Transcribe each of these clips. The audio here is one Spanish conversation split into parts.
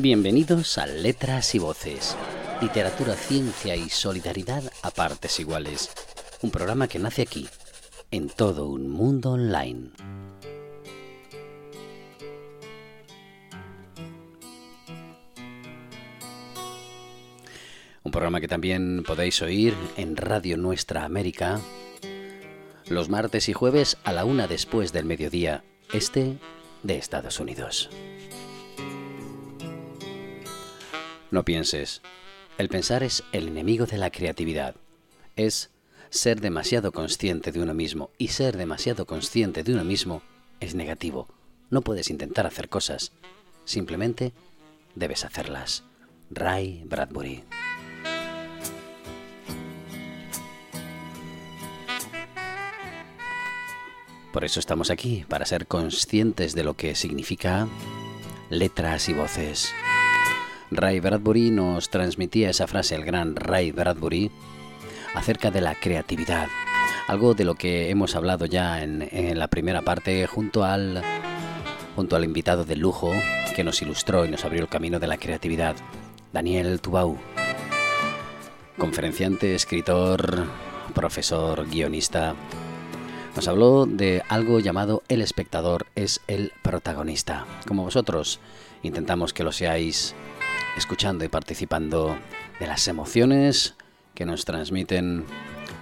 Bienvenidos a Letras y Voces, literatura, ciencia y solidaridad a partes iguales. Un programa que nace aquí, en todo un mundo online. Un programa que también podéis oír en Radio Nuestra América los martes y jueves a la una después del mediodía, este de Estados Unidos. No pienses. El pensar es el enemigo de la creatividad. Es ser demasiado consciente de uno mismo y ser demasiado consciente de uno mismo es negativo. No puedes intentar hacer cosas. Simplemente debes hacerlas. Ray Bradbury. Por eso estamos aquí, para ser conscientes de lo que significa letras y voces. Ray Bradbury nos transmitía esa frase, el gran Ray Bradbury, acerca de la creatividad. Algo de lo que hemos hablado ya en, la primera parte junto al, junto al invitado de lujo que nos ilustró y nos abrió el camino de la creatividad, Daniel Tubau. Conferenciante, escritor, profesor, guionista. Nos habló de algo llamado el espectador es el protagonista. Como vosotros, intentamos que lo seáis escuchando y participando de las emociones que nos transmiten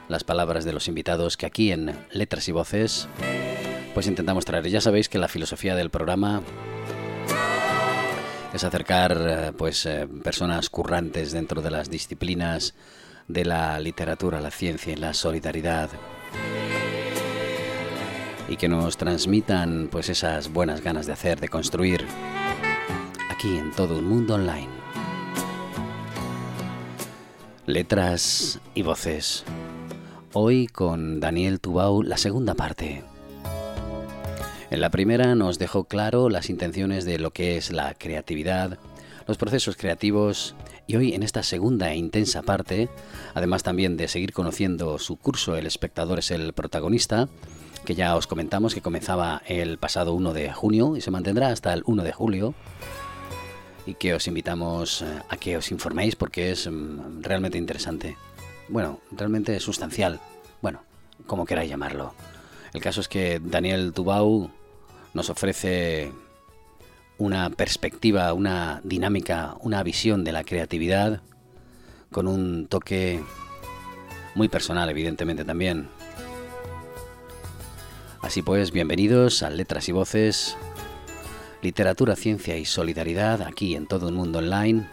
las palabras de los invitados que aquí en Letras y Voces pues intentamos traer. Ya sabéis que la filosofía del programa es acercar eh, pues eh, personas currantes dentro de las disciplinas de la literatura, la ciencia y la solidaridad y que nos transmitan pues esas buenas ganas de hacer, de construir aquí en todo un mundo online. Letras y voces. Hoy con Daniel Tubau la segunda parte. En la primera nos dejó claro las intenciones de lo que es la creatividad, los procesos creativos y hoy en esta segunda e intensa parte, además también de seguir conociendo su curso El espectador es el protagonista, que ya os comentamos que comenzaba el pasado 1 de junio y se mantendrá hasta el 1 de julio, y que os invitamos eh, a que os informéis porque es mm, realmente interesante. Bueno, realmente sustancial. Bueno, como queráis llamarlo. El caso es que Daniel Tubau nos ofrece una perspectiva, una dinámica, una visión de la creatividad con un toque muy personal, evidentemente también. Así pues, bienvenidos a Letras y Voces, literatura, ciencia y solidaridad aquí en todo el mundo online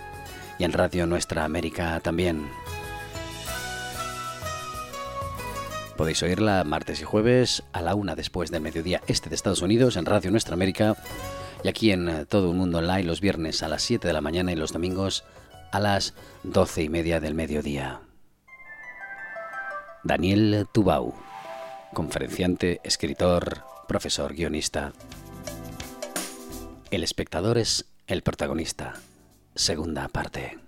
y en Radio Nuestra América también. Podéis oírla martes y jueves a la una después del mediodía este de Estados Unidos en Radio Nuestra América y aquí en todo el mundo online los viernes a las 7 de la mañana y los domingos a las doce y media del mediodía. Daniel Tubau, conferenciante, escritor, profesor, guionista. El espectador es el protagonista. Segunda parte.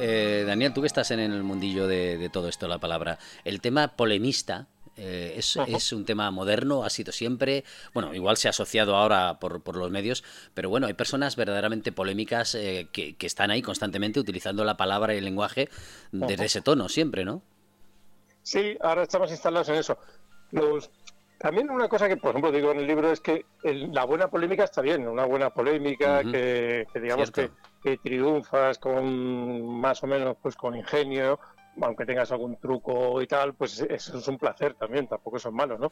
Eh, Daniel, tú que estás en el mundillo de, de todo esto, la palabra, el tema polemista, eh, es, un tema moderno, ha sido siempre, bueno, igual se ha asociado ahora por, por los medios, pero bueno, hay personas verdaderamente polémicas eh, que, están ahí constantemente utilizando la palabra y el lenguaje desde ese tono, siempre, ¿no? Sí, ahora estamos instalados en eso. También una cosa que, por ejemplo, digo en el libro es que la buena polémica está bien, una buena polémica que, digamos que, que, triunfas con más o menos pues con ingenio aunque tengas algún truco y tal, pues eso es un placer también, tampoco son malos, ¿no?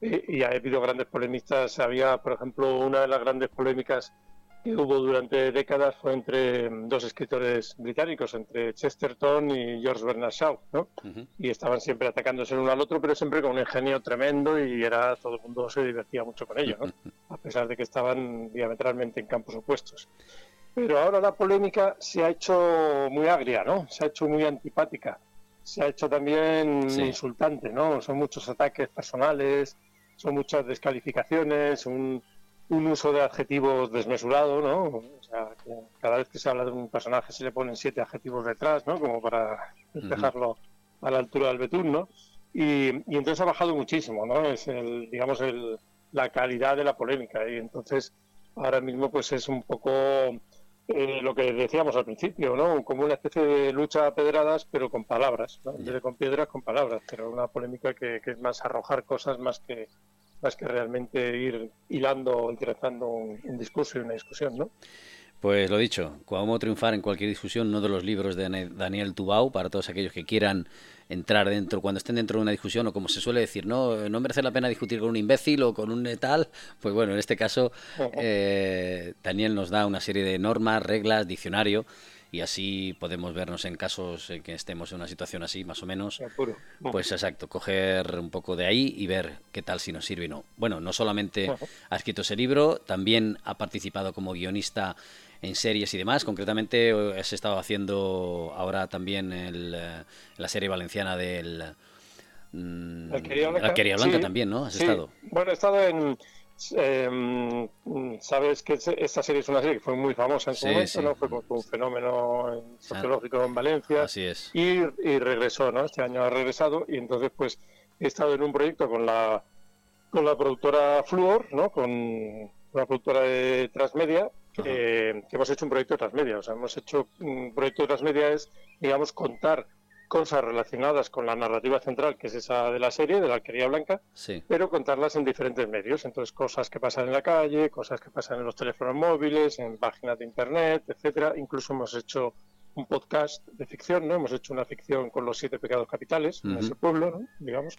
y, ha habido grandes polemistas, había, por ejemplo, una de las grandes polémicas que hubo durante décadas fue entre dos escritores británicos, entre Chesterton y George Bernard Shaw, ¿no? Y estaban siempre atacándose el uno al otro, pero siempre con un ingenio tremendo y era todo el mundo se divertía mucho con ello, ¿no? A pesar de que estaban diametralmente en campos opuestos. Pero ahora la polémica se ha hecho muy agria, ¿no? Se ha hecho muy antipática. Se ha hecho también insultante, ¿no? Son muchos ataques personales, son muchas descalificaciones, un, un uso de adjetivos desmesurado, ¿no? O sea, que cada vez que se habla de un personaje se le ponen siete adjetivos detrás, ¿no? Como para dejarlo a la altura del betún, ¿no? Y, y, entonces ha bajado muchísimo, ¿no? Es el, digamos, el, la calidad de la polémica y entonces ahora mismo pues es un poco eh, lo que decíamos al principio, ¿no? Como una especie de lucha a pedradas, pero con palabras, ¿no? con piedras, con palabras, pero una polémica que, es más arrojar cosas más que más que realmente ir hilando, interesando un, un discurso y una discusión, ¿no? Pues lo dicho, cómo triunfar en cualquier discusión, uno de los libros de Daniel Tubau, para todos aquellos que quieran entrar dentro, cuando estén dentro de una discusión, o como se suele decir, no, no merece la pena discutir con un imbécil o con un tal, pues bueno, en este caso eh, Daniel nos da una serie de normas, reglas, diccionario, y así podemos vernos en casos en que estemos en una situación así, más o menos. Pues exacto, coger un poco de ahí y ver qué tal si nos sirve o no. Bueno, no solamente ha escrito ese libro, también ha participado como guionista en series y demás. Concretamente, eh, has estado haciendo ahora también el, eh, la serie valenciana del. Mm, Alquería Blanca, también, ¿no? Has estado. Bueno, he estado en. Em, sabes que esta serie es una serie que fue muy famosa en su momento, ¿no? Fue, un fenómeno sociológico en Valencia. Así es. Y, y, regresó, ¿no? Este año ha regresado y entonces, pues, he estado en un proyecto con la con la productora Fluor, ¿no? Con la productora de Transmedia que, hemos hecho un proyecto de transmedia. O sea, hemos hecho un proyecto de transmedia es, digamos, contar cosas relacionadas con la narrativa central, que es esa de la serie, de la Alquería Blanca, pero contarlas en diferentes medios. Entonces, cosas que pasan en la calle, cosas que pasan en los teléfonos móviles, en páginas de internet, etcétera. Incluso hemos hecho un podcast de ficción, ¿no? Hemos hecho una ficción con los siete pecados capitales en ese pueblo, ¿no? digamos.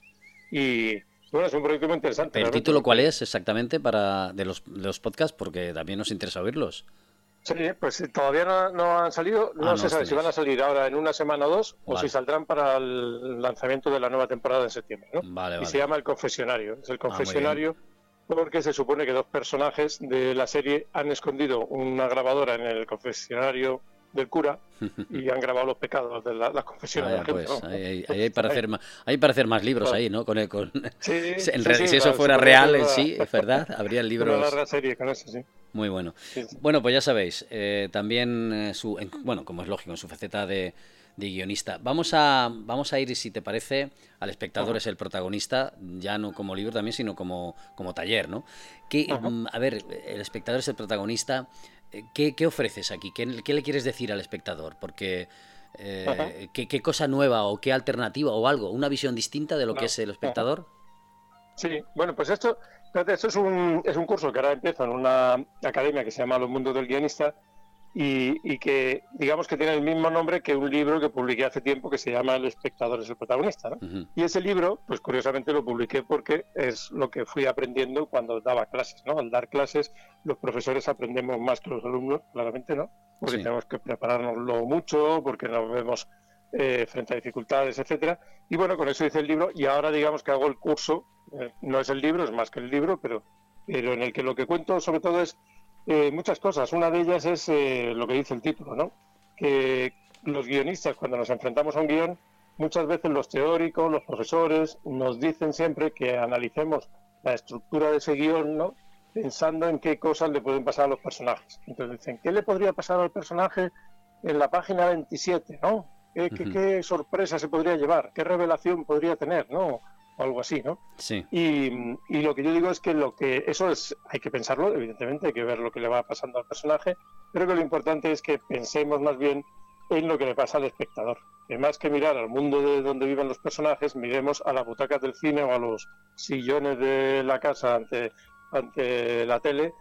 Y, bueno, es un proyecto muy interesante. ¿El título cuál es exactamente para de los, de los podcasts? Porque también nos interesa oírlos. Sí, pues todavía no, han salido. No, ah, se sabe si van a salir ahora en una semana o dos o si saldrán para el lanzamiento de la nueva temporada en septiembre. ¿no? Vale, y se llama El Confesionario. Es el ah, confesionario porque se supone que dos personajes de la serie han escondido una grabadora en el confesionario del cura y han grabado los pecados de la, confesión de la gente. Pues, ahí, hay para hacer más, hay para hacer más libros ahí, ¿no? Con, con... si eso fuera real en sí, es verdad, habría libros. Una larga serie con eso, sí. Muy bueno. Bueno, pues ya sabéis, eh, también eh, su, bueno, como es lógico, en su faceta de, de, guionista. Vamos a, vamos a ir, si te parece, al espectador es el protagonista, ya no como libro también, sino como, como taller, ¿no? Que, mm, a ver, el espectador es el protagonista. ¿Qué, ¿Qué, ofreces aquí? ¿Qué, ¿Qué, le quieres decir al espectador? Porque eh, ¿qué, cosa nueva o qué alternativa o algo? ¿Una visión distinta de lo que es el espectador? Sí, bueno, pues esto, esto es un, es un curso que ahora empieza en una academia que se llama Los Mundos del Guionista y, que digamos que tiene el mismo nombre que un libro que publiqué hace tiempo que se llama El espectador es el protagonista. ¿no? Y ese libro, pues curiosamente lo publiqué porque es lo que fui aprendiendo cuando daba clases. ¿no? Al dar clases los profesores aprendemos más que los alumnos, claramente, ¿no? Porque tenemos que preparárnoslo mucho, porque nos vemos eh, frente a dificultades, etcétera. Y bueno, con eso hice el libro y ahora digamos que hago el curso, eh, no es el libro, es más que el libro, pero, pero en el que lo que cuento sobre todo es eh, muchas cosas. Una de ellas es eh, lo que dice el título, ¿no? Que los guionistas, cuando nos enfrentamos a un guion, muchas veces los teóricos, los profesores, nos dicen siempre que analicemos la estructura de ese guion, ¿no? Pensando en qué cosas le pueden pasar a los personajes. Entonces dicen, ¿qué le podría pasar al personaje en la página 27, ¿no? ¿Qué, qué sorpresa se podría llevar? ¿Qué revelación podría tener, ¿no? Algo así, ¿no? Sí. Y, y, lo que yo digo es que lo que eso es, hay que pensarlo, evidentemente, hay que ver lo que le va pasando al personaje, pero que lo importante es que pensemos más bien en lo que le pasa al espectador. Que más que mirar al mundo de donde viven los personajes, miremos a las butacas del cine o a los sillones de la casa ante, ante la tele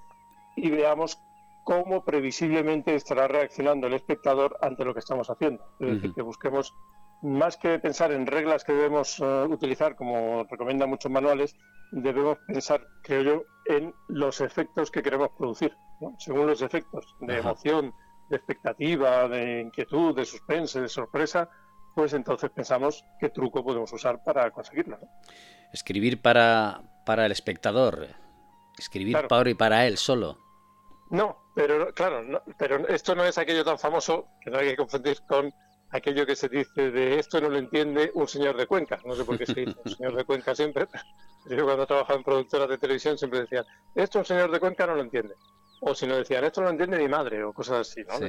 y veamos cómo previsiblemente estará reaccionando el espectador ante lo que estamos haciendo. Es decir, que busquemos más que pensar en reglas que debemos eh, utilizar, como recomiendan muchos manuales, debemos pensar, creo yo, en los efectos que queremos producir, según los efectos de emoción, de expectativa, de inquietud, de suspense, de sorpresa, pues entonces pensamos qué truco podemos usar para conseguirlo. Escribir para, para el espectador, escribir para y para él solo. No, pero claro, pero esto no es aquello tan famoso que no hay que confundir con aquello que se dice de esto no lo entiende un señor de Cuenca. No sé por qué se dice un señor de Cuenca siempre. Yo cuando trabajaba en productoras de televisión siempre decían, esto un señor de Cuenca no lo entiende. O si no decían, esto no lo entiende mi madre o cosas así, ¿no?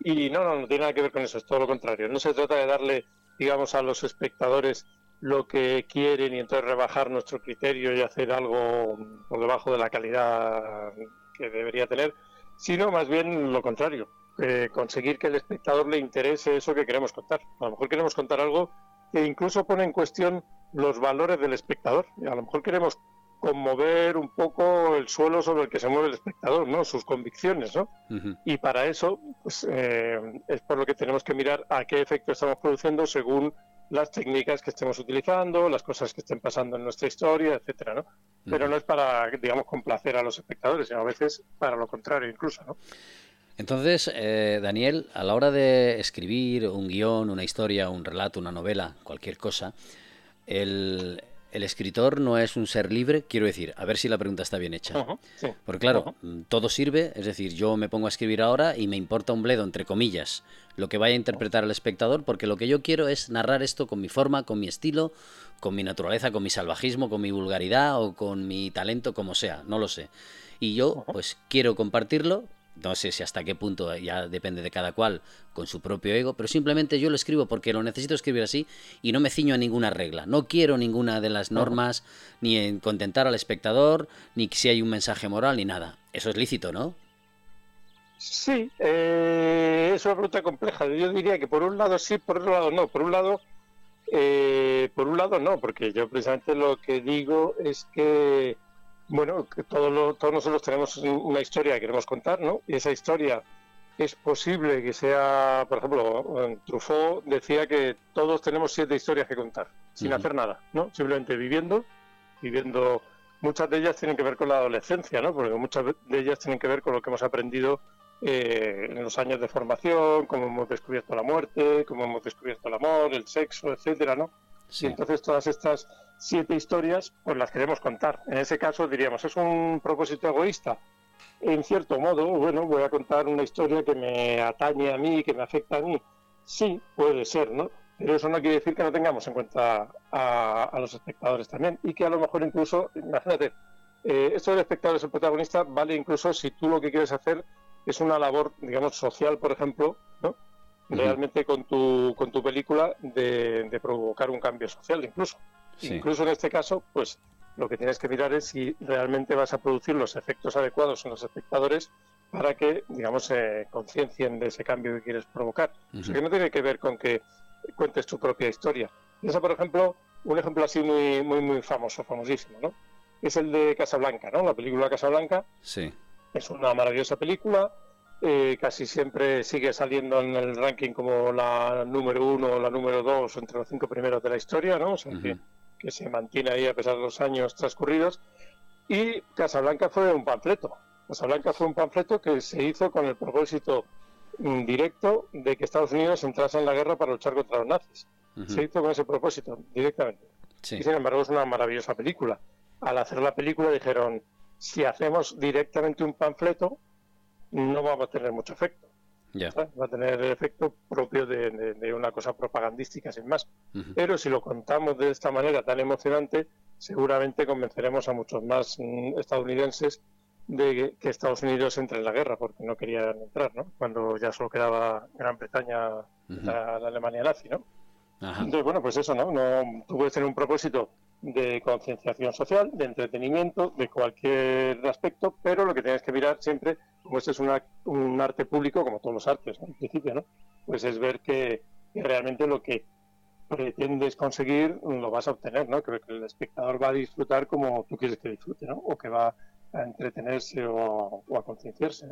Y no, no, no tiene nada que ver con eso, es todo lo contrario. No se trata de darle, digamos, a los espectadores lo que quieren y entonces rebajar nuestro criterio y hacer algo por debajo de la calidad que debería tener, sino más bien lo contrario, eh, conseguir que el espectador le interese eso que queremos contar. A lo mejor queremos contar algo que incluso pone en cuestión los valores del espectador. A lo mejor queremos conmover un poco el suelo sobre el que se mueve el espectador, ¿no? Sus convicciones, ¿no? Y para eso, pues, eh, es por lo que tenemos que mirar a qué efecto estamos produciendo según las técnicas que estemos utilizando, las cosas que estén pasando en nuestra historia, etcétera, ¿no? Pero no es para, digamos, complacer a los espectadores, sino a veces para lo contrario incluso, ¿no? Entonces, eh, Daniel, a la hora de escribir un guion, una historia, un relato, una novela, cualquier cosa, el, el escritor no es un ser libre, quiero decir, a ver si la pregunta está bien hecha. Porque claro, todo sirve, es decir, yo me pongo a escribir ahora y me importa un bledo, entre comillas, lo que vaya a interpretar el espectador, porque lo que yo quiero es narrar esto con mi forma, con mi estilo, con mi naturaleza, con mi salvajismo, con mi vulgaridad o con mi talento, como sea, no lo sé. Y yo, pues quiero compartirlo no sé si hasta qué punto ya depende de cada cual con su propio ego, pero simplemente yo lo escribo porque lo necesito escribir así y no me ciño a ninguna regla. No quiero ninguna de las normas, ni en contentar al espectador, ni si hay un mensaje moral, ni nada. Eso es lícito, ¿no? Sí, eh, es una pregunta compleja. Yo diría que por un lado sí, por otro lado no. Por un lado, eh, por un lado no, porque yo precisamente lo que digo es que bueno, todos, todos nosotros tenemos una historia que queremos contar, ¿no? Y esa historia es posible que sea, por ejemplo, Truffaut decía que todos tenemos siete historias que contar, sin hacer nada, ¿no? Simplemente viviendo, viviendo. Muchas de ellas tienen que ver con la adolescencia, ¿no? Porque muchas de ellas tienen que ver con lo que hemos aprendido eh, en los años de formación, cómo hemos descubierto la muerte, cómo hemos descubierto el amor, el sexo, etcétera, ¿no? Y entonces todas estas siete historias, pues las queremos contar. En ese caso diríamos, ¿es un propósito egoísta? En cierto modo, bueno, voy a contar una historia que me atañe a mí, que me afecta a mí. Sí, puede ser, ¿no? Pero eso no quiere decir que no tengamos en cuenta a, los espectadores también. Y que a lo mejor incluso, imagínate, eh, esto del espectador es el protagonista, vale incluso si tú lo que quieres hacer es una labor, digamos, social, por ejemplo, ¿no? Realmente con tu, con tu película de, provocar un cambio social incluso. Incluso en este caso, pues lo que tienes que mirar es si realmente vas a producir los efectos adecuados en los espectadores para que, digamos, se conciencien de ese cambio que quieres provocar. O sea, que no tiene que ver con que cuentes tu propia historia. Piensa, por ejemplo, un ejemplo así muy, muy, muy famoso, famosísimo, ¿no? Es el de Casablanca, ¿no? La película Casablanca. Sí. Es una maravillosa película, eh, casi siempre sigue saliendo en el ranking como la número uno o la número dos entre los cinco primeros de la historia, ¿no? O sea, que, se mantiene ahí a pesar de los años transcurridos. Y Casablanca fue un panfleto. Casablanca fue un panfleto que se hizo con el propósito directo de que Estados Unidos entrase en la guerra para luchar contra los nazis. Se hizo con ese propósito, directamente. Y sin embargo es una maravillosa película. Al hacer la película dijeron, si hacemos directamente un panfleto, no va a tener mucho efecto. Va a tener el efecto propio de, una cosa propagandística, sin más. Pero si lo contamos de esta manera tan emocionante, seguramente convenceremos a muchos más mm, estadounidenses de que Estados Unidos entre en la guerra, porque no querían entrar, ¿no? Cuando ya solo quedaba Gran Bretaña, la, Alemania nazi, ¿no? Entonces, bueno, pues eso, ¿no? no Tú puedes tener un propósito de concienciación social, de entretenimiento, de cualquier aspecto, pero lo que tienes que mirar siempre como este es un arte público, como todos los artes, en principio, ¿no? Pues es ver que, realmente lo que pretendes conseguir lo vas a obtener, ¿no? Creo que el espectador va a disfrutar como tú quieres que disfrute, ¿no? O que va a entretenerse o, a concienciarse.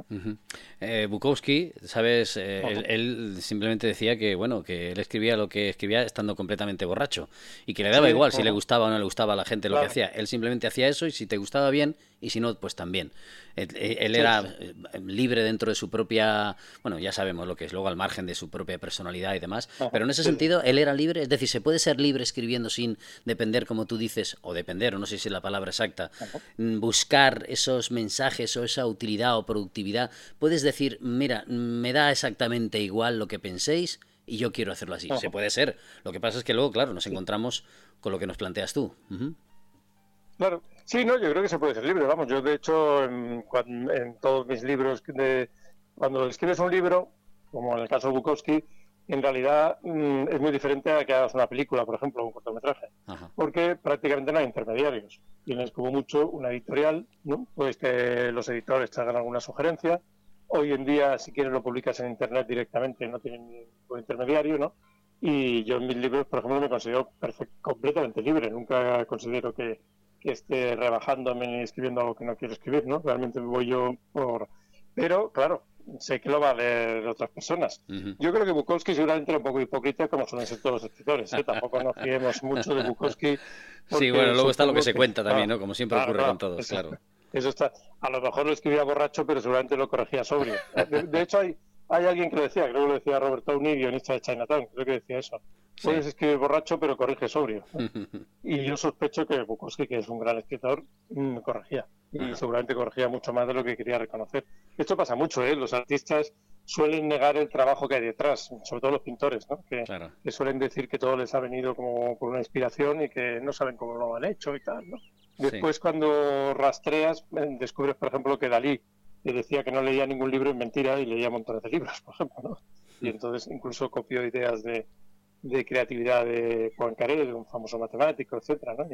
Eh, Bukowski, sabes, eh, él, simplemente decía que bueno, que él escribía lo que escribía estando completamente borracho y que le daba igual si le gustaba o no le gustaba a la gente lo que hacía. Él simplemente hacía eso y si te gustaba bien y si no, pues también. Él, era eh, libre dentro de su propia, bueno, ya sabemos lo que es, luego al margen de su propia personalidad y demás, pero en ese sentido él era libre, es decir, se puede ser libre escribiendo sin depender, como tú dices, o depender, o no sé si es la palabra exacta, mm, buscar esos mensajes o esa utilidad o productividad. Puedes decir, mira, me da exactamente igual lo que penséis y yo quiero hacerlo así. Se puede ser. Lo que pasa es que luego, claro, nos encontramos con lo que nos planteas tú. Claro, sí, no, yo creo que se puede ser libre. Vamos, yo de hecho en, en todos mis libros, de, cuando escribes un libro, como en el caso de Bukowski, en realidad mm, es muy diferente a que hagas una película, por ejemplo, un cortometraje, porque prácticamente no hay intermediarios. Tienes como mucho una editorial, ¿no? Pues que los editores te hagan alguna sugerencia. Hoy en día, si quieres, lo publicas en Internet directamente, no tienen ningún intermediario, ¿no? Y yo en mis libros, por ejemplo, me considero completamente libre. Nunca considero que, que esté rebajándome ni escribiendo algo que no quiero escribir, ¿no? Realmente voy yo por... Pero, claro, sé que lo va a leer otras personas. Yo creo que Bukowski seguramente era un poco hipócrita, como suelen ser todos los escritores. ¿eh? Tampoco nos fiemos mucho de Bukowski. Sí, bueno, luego está lo que se cuenta también, ¿no? Como siempre ocurre con todos, claro. Eso está. A lo mejor lo escribía borracho, pero seguramente lo corregía sobrio. De, hecho, hay, hay alguien que lo decía, creo que lo decía Robert Downey, guionista de Chinatown, creo que decía eso. Puedes escribir borracho, pero corrige sobrio. y yo sospecho que Bukowski, que es un gran escritor, mm, corregía. Y seguramente corregía mucho más de lo que quería reconocer. Esto pasa mucho, ¿eh? Los artistas suelen negar el trabajo que hay detrás, sobre todo los pintores, ¿no? Que, suelen decir que todo les ha venido como por una inspiración y que no saben cómo lo han hecho y tal, ¿no? Después, cuando rastreas, eh, descubres, por ejemplo, que Dalí decía que no leía ningún libro en mentira y leía montones de libros, por ejemplo, ¿no? Y entonces incluso copió ideas de, de creatividad de Poincaré, de un famoso matemático, etcétera, ¿no?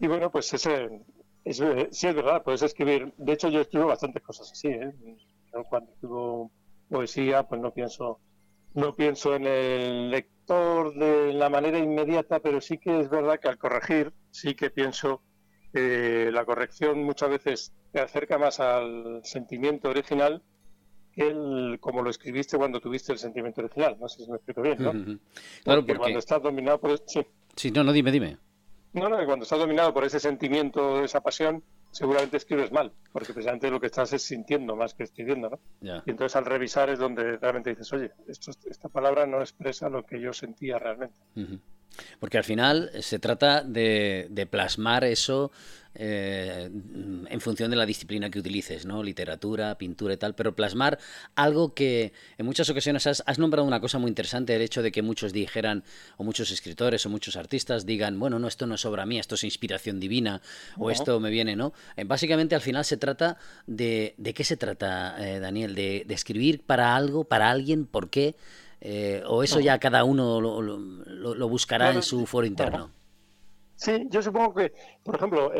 Y, bueno, pues ese, es, sí es verdad, puedes escribir. De hecho, yo escribo bastantes cosas así, ¿eh? cuando escribo poesía, pues no pienso, no pienso en el lector de la manera inmediata, pero sí que es verdad que al corregir, sí que pienso que la corrección muchas veces te acerca más al sentimiento original el, como lo escribiste cuando tuviste el sentimiento original. No sé si me explico bien, ¿no? Claro, porque, cuando estás dominado por... Sí. sí, no, no, dime, dime. No, no, cuando estás dominado por ese sentimiento, esa pasión, seguramente escribes mal, porque precisamente lo que estás es sintiendo más que escribiendo, ¿no? Y entonces al revisar es donde realmente dices, oye, esto, esta palabra no expresa lo que yo sentía realmente. Porque al final se trata de, de plasmar eso eh, en función de la disciplina que utilices, ¿no? Literatura, pintura y tal, pero plasmar algo que en muchas ocasiones has, nombrado una cosa muy interesante, el hecho de que muchos dijeran, o muchos escritores o muchos artistas digan, bueno, no, esto no es obra mía, esto es inspiración divina, o esto me viene, ¿no? Eh, básicamente al final se trata de... ¿De qué se trata, eh, Daniel? De, escribir para algo, para alguien, ¿por qué? O eso ya cada uno lo, buscará en su foro interno. Sí, yo supongo que, por ejemplo,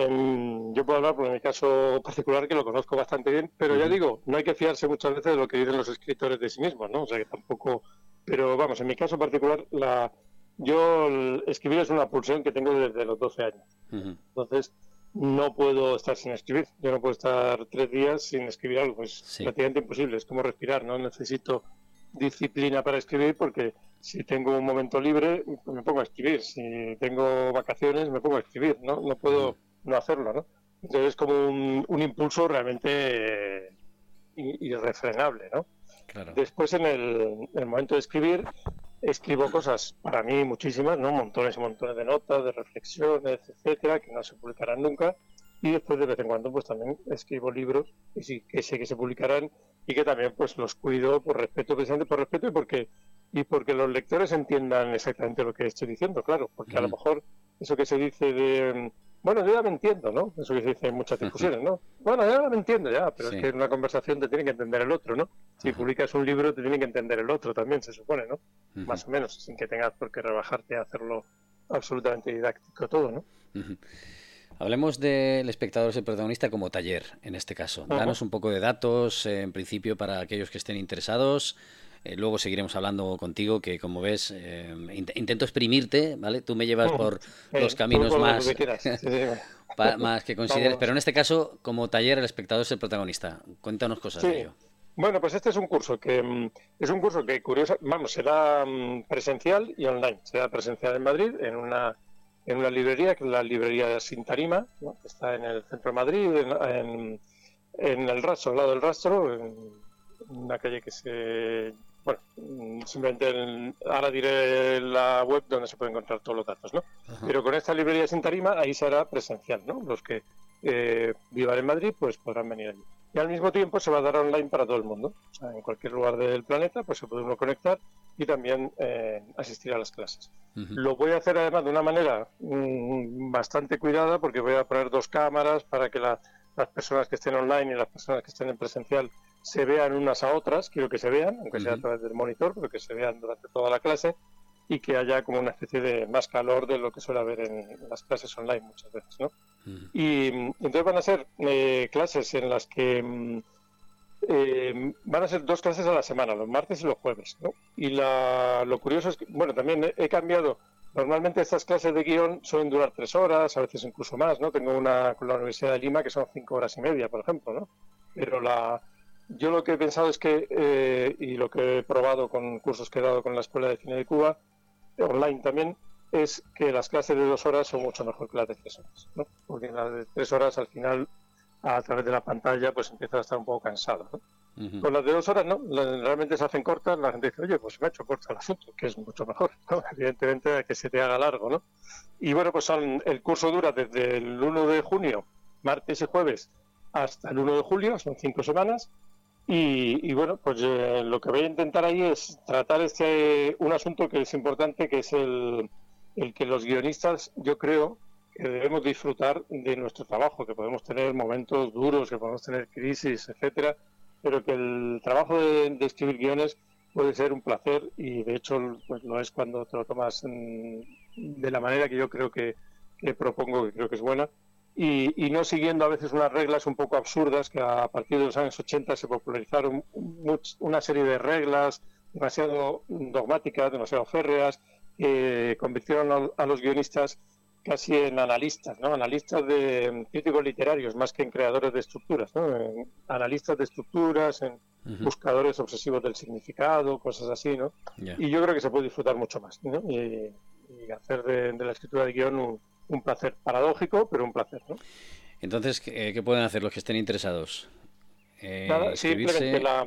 yo puedo hablar por mi caso particular que lo conozco bastante bien, pero ya digo, no hay que fiarse muchas veces de lo que dicen los escritores de sí mismos, ¿no? O sea que tampoco, pero vamos, en mi caso particular, la, yo escribir es una pulsión que tengo desde los 12 años. Entonces, no puedo estar sin escribir. Yo no puedo estar tres días sin escribir algo. Es prácticamente imposible. Es como respirar, ¿no? Necesito disciplina para escribir porque si tengo un momento libre me pongo a escribir, si tengo vacaciones me pongo a escribir, ¿no? No puedo no hacerlo, ¿no? Entonces es como un, impulso realmente irrefrenable, ¿no? Después en el, momento de escribir escribo cosas para mí muchísimas, ¿no? Montones y montones de notas, de reflexiones, etcétera, que no se publicarán nunca. Y después de vez en cuando pues también escribo libros que sí que sé que se publicarán y que también pues los cuido por respeto, precisamente por respeto y porque y porque los lectores entiendan exactamente lo que estoy diciendo, claro, porque a lo mejor eso que se dice de bueno, yo ya me entiendo, ¿no? Eso que se dice en muchas discusiones, ¿no? Bueno, ya me entiendo ya, pero es que en una conversación te tiene que entender el otro, ¿no? Si publicas un libro te tiene que entender el otro también, se supone, ¿no? Más o menos, sin que tengas por qué rebajarte a hacerlo absolutamente didáctico todo, ¿no? Hablemos del espectador, el protagonista, como taller, en este caso. Danos un poco de datos, eh, en principio, para aquellos que estén interesados. Eh, luego seguiremos hablando contigo, que como ves, eh, intento exprimirte, ¿vale? Tú me llevas por los caminos más, más que consideres. Pero en este caso, como taller, el espectador es el protagonista. Cuéntanos cosas de ello. Bueno, pues este es un curso que mm, es un curso que curioso, vamos, será mm, presencial y online. Será presencial en Madrid, en una en una librería, que es la librería Sin Tarima, que está en el centro de Madrid, en, el rastro, al lado del rastro, en una calle que se... Bueno, simplemente ahora diré la web donde se pueden encontrar todos los datos, ¿no? Pero con esta librería Sin Tarima ahí será presencial, ¿no? Los que eh, vivan en Madrid pues podrán venir allí. Y al mismo tiempo se va a dar online para todo el mundo. O sea, en cualquier lugar del planeta pues se puede uno conectar y también eh, asistir a las clases. Lo voy a hacer además de una manera mm, bastante cuidada porque voy a poner dos cámaras para que las personas que estén online y las personas que estén en presencial se vean unas a otras, quiero que se vean, aunque sea a través del monitor, pero que se vean durante toda la clase y que haya como una especie de más calor de lo que suele haber en las clases online muchas veces, ¿no? Y mm, entonces van a ser eh, clases en las que mm, eh, van a ser dos clases a la semana, los martes y los jueves, ¿no? Y la, lo curioso es que, bueno, también he, cambiado, normalmente estas clases de guion suelen durar tres horas, a veces incluso más, ¿no? Tengo una con la Universidad de Lima que son cinco horas y media, por ejemplo, ¿no? Pero la, yo lo que he pensado es que, eh, y lo que he probado con cursos que he dado con la Escuela de Cine de Cuba, online también, es que las clases de dos horas son mucho mejor que las de tres horas, ¿no? Porque las de tres horas al final, a través de la pantalla, pues empieza a estar un poco cansado, ¿no? Con las de dos horas, ¿no? Realmente se hacen cortas, la gente dice, oye, pues me ha hecho corto el asunto, que es mucho mejor, ¿no? Evidentemente que se te haga largo, ¿no? Y bueno, pues son, el curso dura desde el 1 de junio, martes y jueves, hasta el 1 de julio, son cinco semanas, y, bueno, pues eh, lo que voy a intentar ahí es tratar este un asunto que es importante, que es el, que los guionistas, yo creo, que debemos disfrutar de nuestro trabajo, que podemos tener momentos duros, que podemos tener crisis, etcétera, pero que el trabajo de, escribir guiones puede ser un placer y de hecho pues no es cuando te lo tomas de la manera que yo creo que, que propongo, que creo que es buena, y, no siguiendo a veces unas reglas un poco absurdas que a partir de los años 80 se popularizaron una serie de reglas demasiado dogmáticas, demasiado férreas, que convirtieron a, los guionistas casi en analistas, ¿no? Analistas de críticos literarios más que en creadores de estructuras, ¿no? analistas de estructuras, en buscadores obsesivos del significado, cosas así, ¿no? Y yo creo que se puede disfrutar mucho más, ¿no? Y, hacer de, de, la escritura de guion un, un placer paradójico, pero un placer. ¿no? Entonces, ¿qué, pueden hacer los que estén interesados? Eh, simplemente la,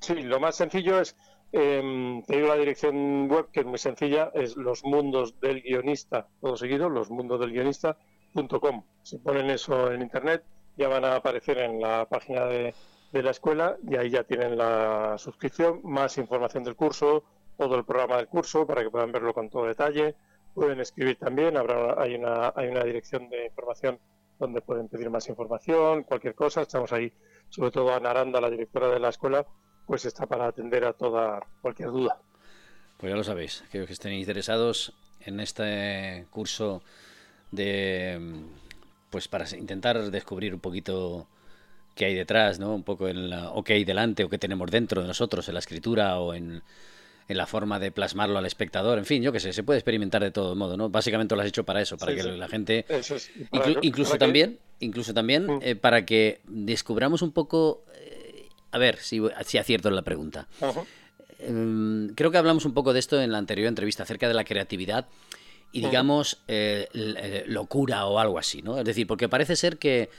sí, lo más sencillo es, eh, te digo la dirección web que es muy sencilla, es los mundos del guionista, todo seguido, los mundos del guionista.com. Si ponen eso en internet, ya van a aparecer en la página de, de la escuela y ahí ya tienen la suscripción, más información del curso, todo el programa del curso para que puedan verlo con todo detalle pueden escribir también, habrá, hay, una, hay una dirección de información donde pueden pedir más información, cualquier cosa, estamos ahí, sobre todo Ana Aranda, la directora de la escuela, pues está para atender a toda cualquier duda. Pues ya lo sabéis, creo que estén interesados en este curso de pues para intentar descubrir un poquito qué hay detrás, ¿no? Un poco en la, o qué hay delante o qué tenemos dentro de nosotros en la escritura o en en la forma de plasmarlo al espectador. En fin, yo qué sé, se puede experimentar de todo modo, ¿no? Básicamente lo has hecho para eso, para que la gente... incluso, también, incluso también, mm. eh, para que descubramos un poco... Eh, a ver si, si acierto en la pregunta. Em, creo que hablamos un poco de esto en la anterior entrevista, acerca de la creatividad y digamos eh, locura o algo así, ¿no? Es decir, porque parece ser que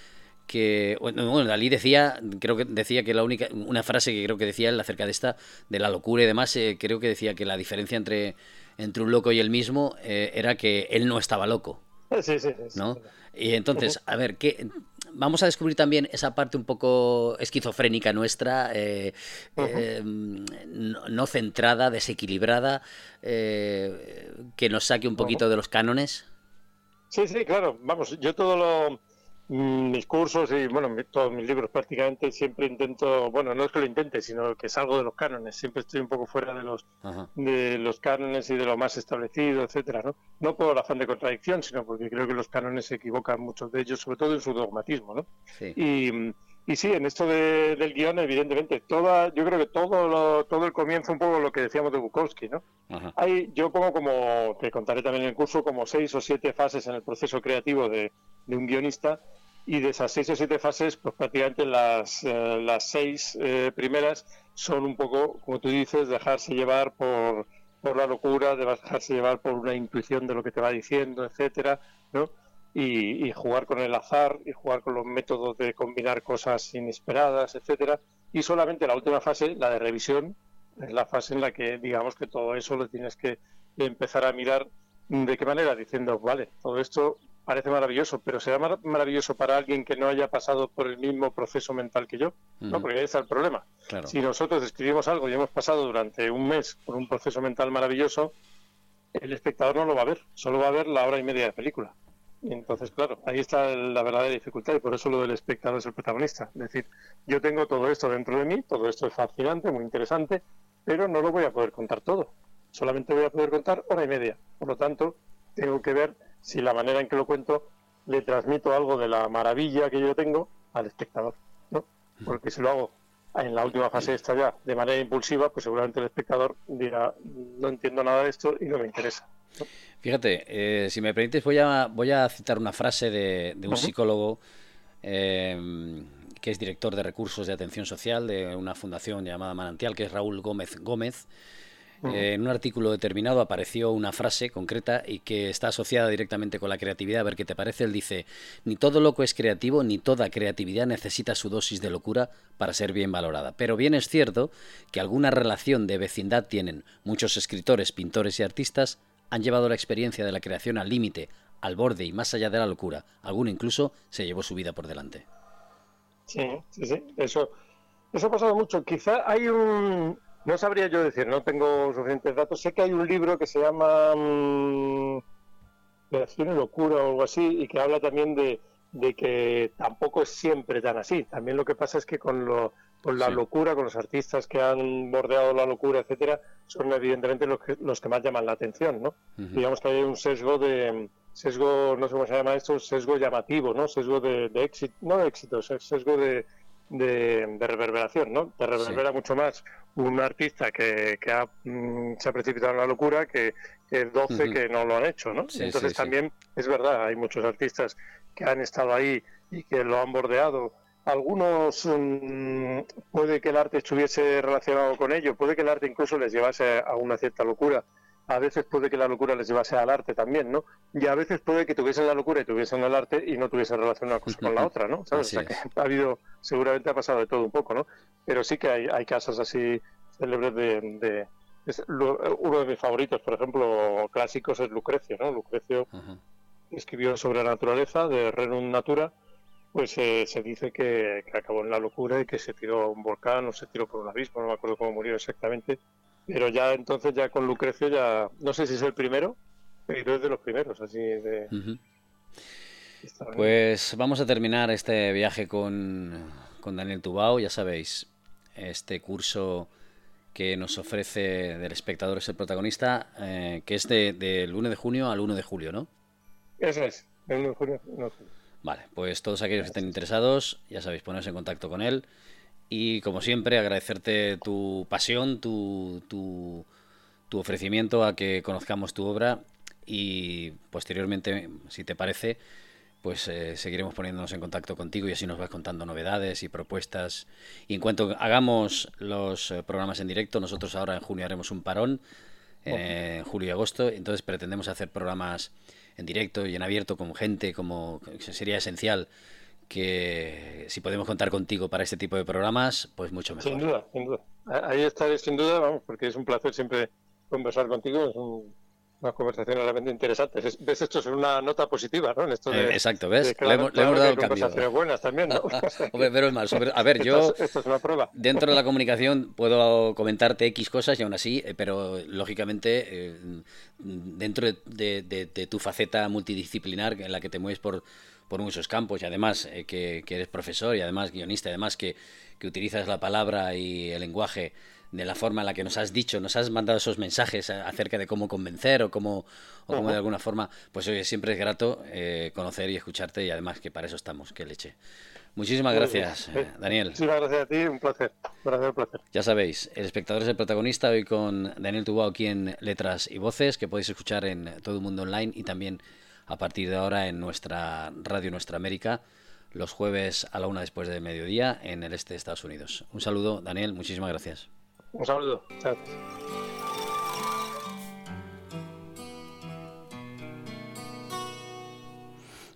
que bueno, Dalí decía, creo que decía que la única, una frase que creo que decía él acerca de esta, de la locura y demás, eh, creo que decía que la diferencia entre, entre un loco y el mismo eh, era que él no estaba loco. Sí, sí, sí. ¿no? Y entonces, a ver, ¿qué, vamos a descubrir también esa parte un poco esquizofrénica nuestra, eh, no, centrada, desequilibrada, que nos saque un poquito de los cánones. Sí, sí, claro. Vamos, yo todo lo mis cursos y bueno todos mis libros prácticamente siempre intento bueno no es que lo intente sino que salgo de los cánones siempre estoy un poco fuera de los de los cánones y de lo más establecido etcétera no no por afán de contradicción sino porque creo que los cánones se equivocan muchos de ellos sobre todo en su dogmatismo no y y sí, en esto del guion, evidentemente, toda, yo creo que todo todo el comienzo, un poco lo que decíamos de Bukowski, ¿no? Hay, yo pongo como, te contaré también en el curso, como seis o siete fases en el proceso creativo de, de un guionista y de esas seis o siete fases, pues prácticamente las, eh, las seis eh, primeras son un poco, como tú dices, dejarse llevar por, por la locura, de dejarse llevar por una intuición de lo que te va diciendo, etcétera, ¿no? Y, jugar con el azar y jugar con los métodos de combinar cosas inesperadas, etcétera. Y solamente la última fase, la de revisión, es la fase en la que digamos que todo eso lo tienes que empezar a mirar de qué manera, diciendo, vale, todo esto parece maravilloso, pero será maravilloso para alguien que no haya pasado por el mismo proceso mental que yo, ¿no? Porque ese es el problema. Si nosotros escribimos algo y hemos pasado durante un mes por un proceso mental maravilloso, el espectador no lo va a ver, solo va a ver la hora y media de película. Y entonces, claro, ahí está la verdadera dificultad y por eso lo del espectador es el protagonista. Es decir, yo tengo todo esto dentro de mí, todo esto es fascinante, muy interesante, pero no lo voy a poder contar todo. Solamente voy a poder contar hora y media. Por lo tanto, tengo que ver si la manera en que lo cuento le transmito algo de la maravilla que yo tengo al espectador, ¿no? Porque si lo hago en la última fase esta ya de manera impulsiva, pues seguramente el espectador dirá, no entiendo nada de esto y no me interesa. Fíjate, eh, si me permites, voy a, voy a citar una frase de, un psicólogo eh, que es director de recursos de atención social de una fundación llamada Manantial, que es Raúl Gómez Gómez, en un artículo determinado apareció una frase concreta y que está asociada directamente con la creatividad. A ver qué te parece. Él dice, ni todo loco es creativo, ni toda creatividad necesita su dosis de locura para ser bien valorada. Pero bien es cierto que alguna relación de vecindad tienen. Muchos escritores, pintores y artistas han llevado la experiencia de la creación al límite, al borde y más allá de la locura. Alguno incluso se llevó su vida por delante. Sí, sí, sí. Eso, eso ha pasado mucho. Quizá hay un, no sabría yo decir, no tengo suficientes datos. Sé que hay un libro que se llama mmm, y Locura o algo así, y que habla también de, que tampoco es siempre tan así. También lo que pasa es que con, lo, con la locura, con los artistas que han bordeado la locura, etcétera, son evidentemente los que, los que más llaman la atención, ¿no? Digamos que hay un sesgo de sesgo, no sé cómo se llama esto, sesgo llamativo, ¿no? Sesgo de, de éxito, no de éxito, sesgo de, de, reverberación, ¿no? Te reverbera mucho más un artista que, mm, se ha precipitado en la locura que, que 12 que no lo han hecho, ¿no? Entonces también es verdad, hay muchos artistas que han estado ahí y que lo han bordeado. Algunos mm, puede que el arte estuviese relacionado con ello, puede que el arte incluso les llevase a una cierta locura, a veces puede que la locura les llevase al arte también, ¿no? Y a veces puede que tuviesen la locura y tuviesen el arte y no tuviesen relación una cosa con la otra, ¿no? O sea, que ha habido, seguramente ha pasado de todo un poco, ¿no? Pero sí que hay, hay casos así célebres de... uno de mis favoritos, por ejemplo, clásicos es Lucrecio, ¿no? Lucrecio escribió sobre la naturaleza de Renum Natura, pues eh, se dice que, que, acabó en la locura y que se tiró a un volcán o se tiró por un abismo, no me acuerdo cómo murió exactamente, pero ya entonces, ya con Lucrecio, ya no sé si es el primero, pero es de los primeros, así de. Pues vamos a terminar este viaje con, con Daniel Tubao, ya sabéis, este curso que nos ofrece del espectador es el protagonista, eh, que es del de, 1 de junio al 1 de julio, ¿no? Eso es, del 1 de junio. No. Vale, pues todos aquellos que estén interesados, ya sabéis, ponerse en contacto con él. Y como siempre, agradecerte tu pasión, tu, tu, ofrecimiento a que conozcamos tu obra y posteriormente, si te parece, pues eh, seguiremos poniéndonos en contacto contigo y así nos vas contando novedades y propuestas. Y en cuanto hagamos los eh, programas en directo, nosotros ahora en junio haremos un parón, eh, en julio y agosto, entonces pretendemos hacer programas en directo y en abierto con gente, como sería esencial que si podemos contar contigo para este tipo de programas, pues mucho mejor. Sin duda, sin duda. Ahí estaré sin duda, vamos, porque es un placer siempre conversar contigo, es una conversación realmente interesante. Ves, esto es una nota positiva, ¿no? esto eh, exacto, ¿ves? le, hemos, dado el cambio. buenas también, ¿no? pero es mal. A ver, yo esto es, una prueba. dentro de la comunicación puedo comentarte X cosas y aún así, eh, pero lógicamente eh, dentro de tu faceta multidisciplinar en la que te mueves por por muchos campos y además eh, que, eres profesor y además guionista, además que, que, utilizas la palabra y el lenguaje de la forma en la que nos has dicho, nos has mandado esos mensajes acerca de cómo convencer o cómo, o cómo de alguna forma, pues oye, siempre es grato eh, conocer y escucharte y además que para eso estamos, que leche. Muchísimas gracias, eh, Daniel. Muchísimas gracias a ti, un placer. Un placer. Ya sabéis, el espectador es el protagonista hoy con Daniel Tubao aquí en Letras y Voces, que podéis escuchar en todo el mundo online y también a partir de ahora en nuestra radio Nuestra América, los jueves a la una después de mediodía en el este de Estados Unidos. Un saludo, Daniel, muchísimas gracias. Un saludo. Chao.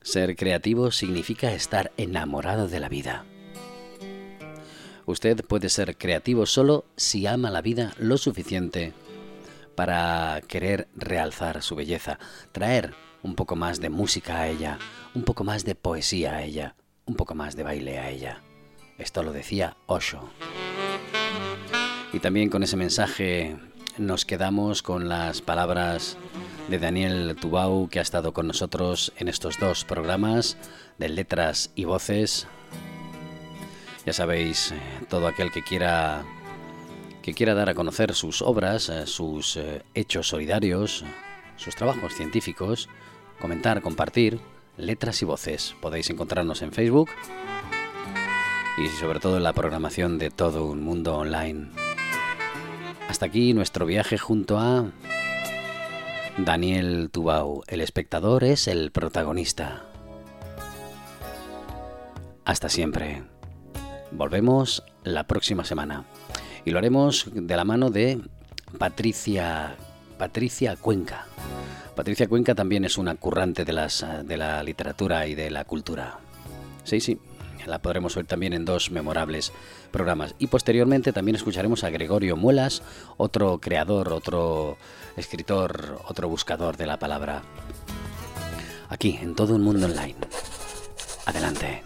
Ser creativo significa estar enamorado de la vida. Usted puede ser creativo solo si ama la vida lo suficiente para querer realzar su belleza, traer un poco más de música a ella, un poco más de poesía a ella, un poco más de baile a ella. Esto lo decía Osho. Y también con ese mensaje nos quedamos con las palabras de Daniel Tubau, que ha estado con nosotros en estos dos programas de letras y voces. Ya sabéis, eh, todo aquel que quiera que quiera dar a conocer sus obras, eh, sus eh, hechos solidarios, sus trabajos científicos, comentar, compartir, letras y voces. Podéis encontrarnos en Facebook y sobre todo en la programación de todo un mundo online. Hasta aquí nuestro viaje junto a Daniel Tubau. El espectador es el protagonista. Hasta siempre. Volvemos la próxima semana y lo haremos de la mano de Patricia Patricia Cuenca. Patricia Cuenca también es una currante de, las, de la literatura y de la cultura. Sí, sí, la podremos oír también en dos memorables programas. Y posteriormente también escucharemos a Gregorio Muelas, otro creador, otro escritor, otro buscador de la palabra. Aquí, en todo un mundo online. Adelante.